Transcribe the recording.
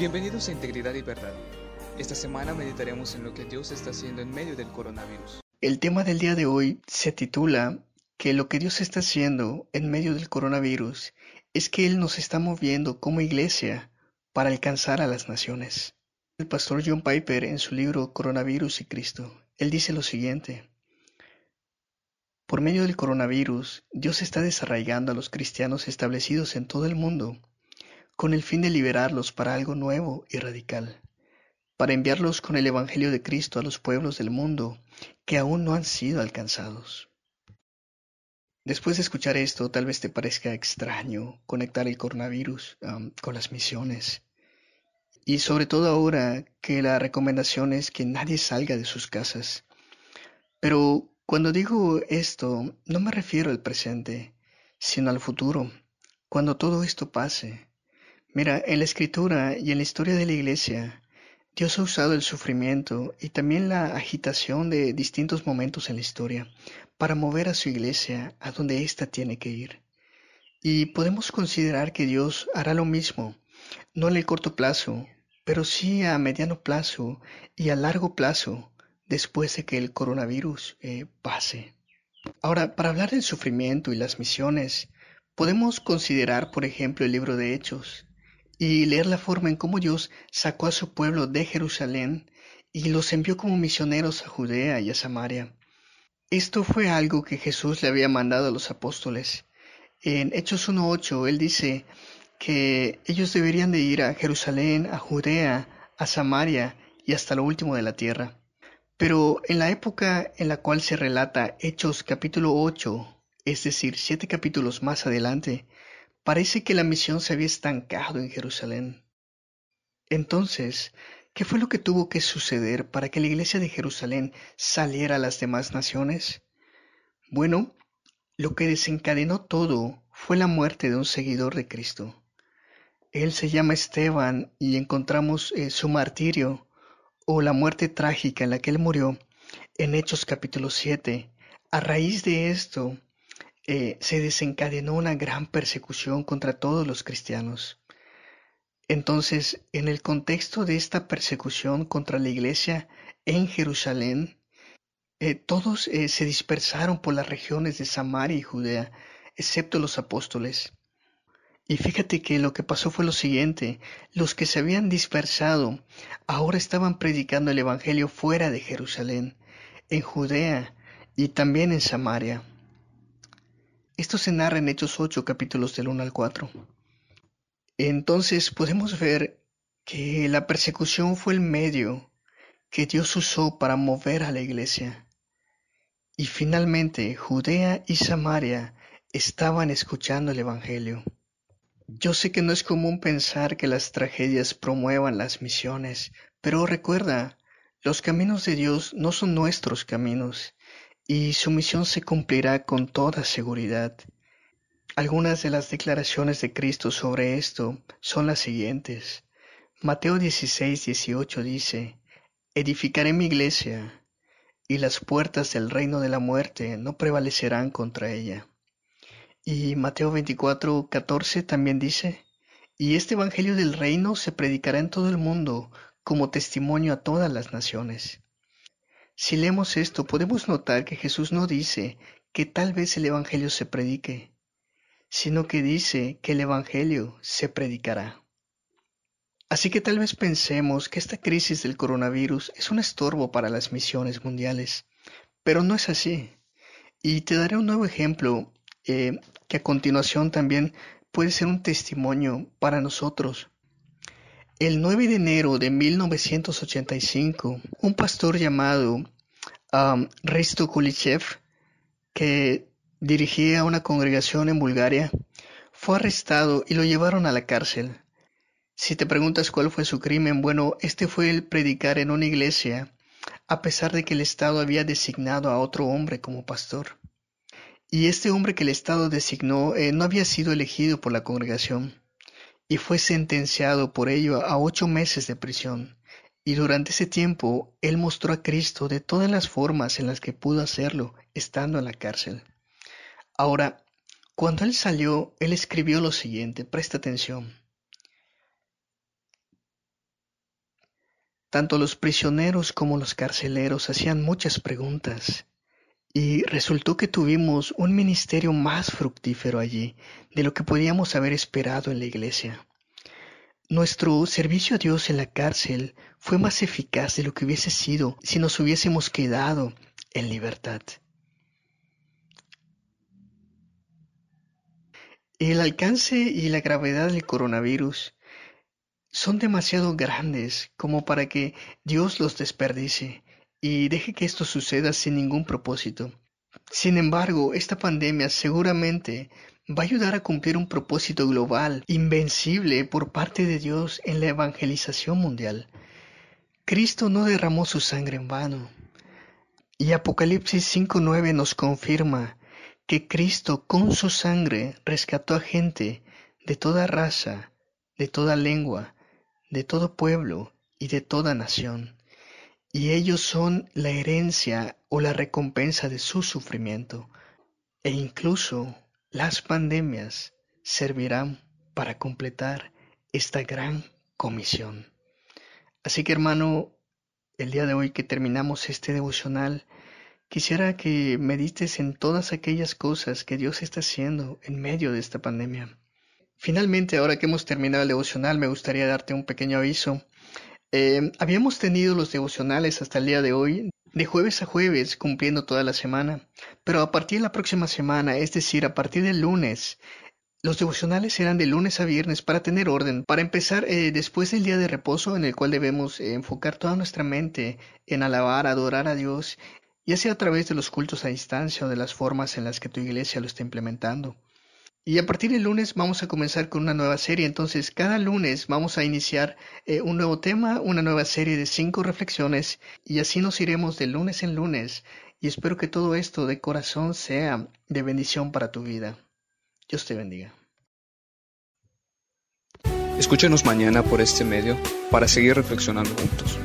Bienvenidos a Integridad y Verdad. Esta semana meditaremos en lo que Dios está haciendo en medio del coronavirus. El tema del día de hoy se titula que lo que Dios está haciendo en medio del coronavirus es que Él nos está moviendo como iglesia para alcanzar a las naciones. El pastor John Piper en su libro Coronavirus y Cristo, él dice lo siguiente. Por medio del coronavirus, Dios está desarraigando a los cristianos establecidos en todo el mundo con el fin de liberarlos para algo nuevo y radical, para enviarlos con el Evangelio de Cristo a los pueblos del mundo que aún no han sido alcanzados. Después de escuchar esto, tal vez te parezca extraño conectar el coronavirus um, con las misiones. Y sobre todo ahora que la recomendación es que nadie salga de sus casas. Pero cuando digo esto, no me refiero al presente, sino al futuro, cuando todo esto pase Mira, en la escritura y en la historia de la iglesia, Dios ha usado el sufrimiento y también la agitación de distintos momentos en la historia para mover a su iglesia a donde ésta tiene que ir. Y podemos considerar que Dios hará lo mismo, no en el corto plazo, pero sí a mediano plazo y a largo plazo después de que el coronavirus eh, pase. Ahora, para hablar del sufrimiento y las misiones, podemos considerar, por ejemplo, el libro de Hechos, y leer la forma en cómo Dios sacó a su pueblo de Jerusalén y los envió como misioneros a Judea y a Samaria. Esto fue algo que Jesús le había mandado a los apóstoles. En Hechos 1.8 él dice que ellos deberían de ir a Jerusalén, a Judea, a Samaria y hasta lo último de la tierra. Pero en la época en la cual se relata Hechos capítulo 8, es decir, siete capítulos más adelante, Parece que la misión se había estancado en Jerusalén. Entonces, ¿qué fue lo que tuvo que suceder para que la iglesia de Jerusalén saliera a las demás naciones? Bueno, lo que desencadenó todo fue la muerte de un seguidor de Cristo. Él se llama Esteban y encontramos eh, su martirio o la muerte trágica en la que él murió en Hechos capítulo 7. A raíz de esto, eh, se desencadenó una gran persecución contra todos los cristianos. Entonces, en el contexto de esta persecución contra la iglesia en Jerusalén, eh, todos eh, se dispersaron por las regiones de Samaria y Judea, excepto los apóstoles. Y fíjate que lo que pasó fue lo siguiente, los que se habían dispersado ahora estaban predicando el Evangelio fuera de Jerusalén, en Judea y también en Samaria. Esto se narra en Hechos 8, capítulos del 1 al 4. Entonces podemos ver que la persecución fue el medio que Dios usó para mover a la iglesia. Y finalmente Judea y Samaria estaban escuchando el Evangelio. Yo sé que no es común pensar que las tragedias promuevan las misiones, pero recuerda, los caminos de Dios no son nuestros caminos y su misión se cumplirá con toda seguridad. Algunas de las declaraciones de Cristo sobre esto son las siguientes. Mateo 16, 18 dice, Edificaré mi iglesia, y las puertas del reino de la muerte no prevalecerán contra ella. Y Mateo 24, 14 también dice, Y este Evangelio del reino se predicará en todo el mundo como testimonio a todas las naciones. Si leemos esto, podemos notar que Jesús no dice que tal vez el Evangelio se predique, sino que dice que el Evangelio se predicará. Así que tal vez pensemos que esta crisis del coronavirus es un estorbo para las misiones mundiales, pero no es así. Y te daré un nuevo ejemplo eh, que a continuación también puede ser un testimonio para nosotros. El 9 de enero de 1985, un pastor llamado Risto Kulichev, que dirigía una congregación en Bulgaria, fue arrestado y lo llevaron a la cárcel. Si te preguntas cuál fue su crimen, bueno, este fue el predicar en una iglesia, a pesar de que el Estado había designado a otro hombre como pastor. Y este hombre que el Estado designó eh, no había sido elegido por la congregación y fue sentenciado por ello a ocho meses de prisión. Y durante ese tiempo él mostró a Cristo de todas las formas en las que pudo hacerlo estando en la cárcel. Ahora, cuando él salió, él escribió lo siguiente, presta atención. tanto los prisioneros como los carceleros hacían muchas preguntas y resultó que tuvimos un ministerio más fructífero allí de lo que podíamos haber esperado en la iglesia. Nuestro servicio a Dios en la cárcel fue más eficaz de lo que hubiese sido si nos hubiésemos quedado en libertad. El alcance y la gravedad del coronavirus son demasiado grandes como para que Dios los desperdicie y deje que esto suceda sin ningún propósito. Sin embargo, esta pandemia seguramente va a ayudar a cumplir un propósito global, invencible por parte de Dios en la evangelización mundial. Cristo no derramó su sangre en vano. Y Apocalipsis 5.9 nos confirma que Cristo con su sangre rescató a gente de toda raza, de toda lengua, de todo pueblo y de toda nación, y ellos son la herencia o la recompensa de su sufrimiento, e incluso las pandemias servirán para completar esta gran comisión. Así que hermano, el día de hoy que terminamos este devocional, quisiera que medites en todas aquellas cosas que Dios está haciendo en medio de esta pandemia. Finalmente, ahora que hemos terminado el devocional, me gustaría darte un pequeño aviso. Eh, habíamos tenido los devocionales hasta el día de hoy, de jueves a jueves, cumpliendo toda la semana, pero a partir de la próxima semana, es decir, a partir del lunes, los devocionales serán de lunes a viernes para tener orden, para empezar eh, después del día de reposo en el cual debemos eh, enfocar toda nuestra mente en alabar, adorar a Dios, ya sea a través de los cultos a distancia o de las formas en las que tu iglesia lo está implementando. Y a partir del lunes vamos a comenzar con una nueva serie. Entonces, cada lunes vamos a iniciar eh, un nuevo tema, una nueva serie de cinco reflexiones y así nos iremos de lunes en lunes. Y espero que todo esto de corazón sea de bendición para tu vida. Dios te bendiga. Escúchanos mañana por este medio para seguir reflexionando juntos.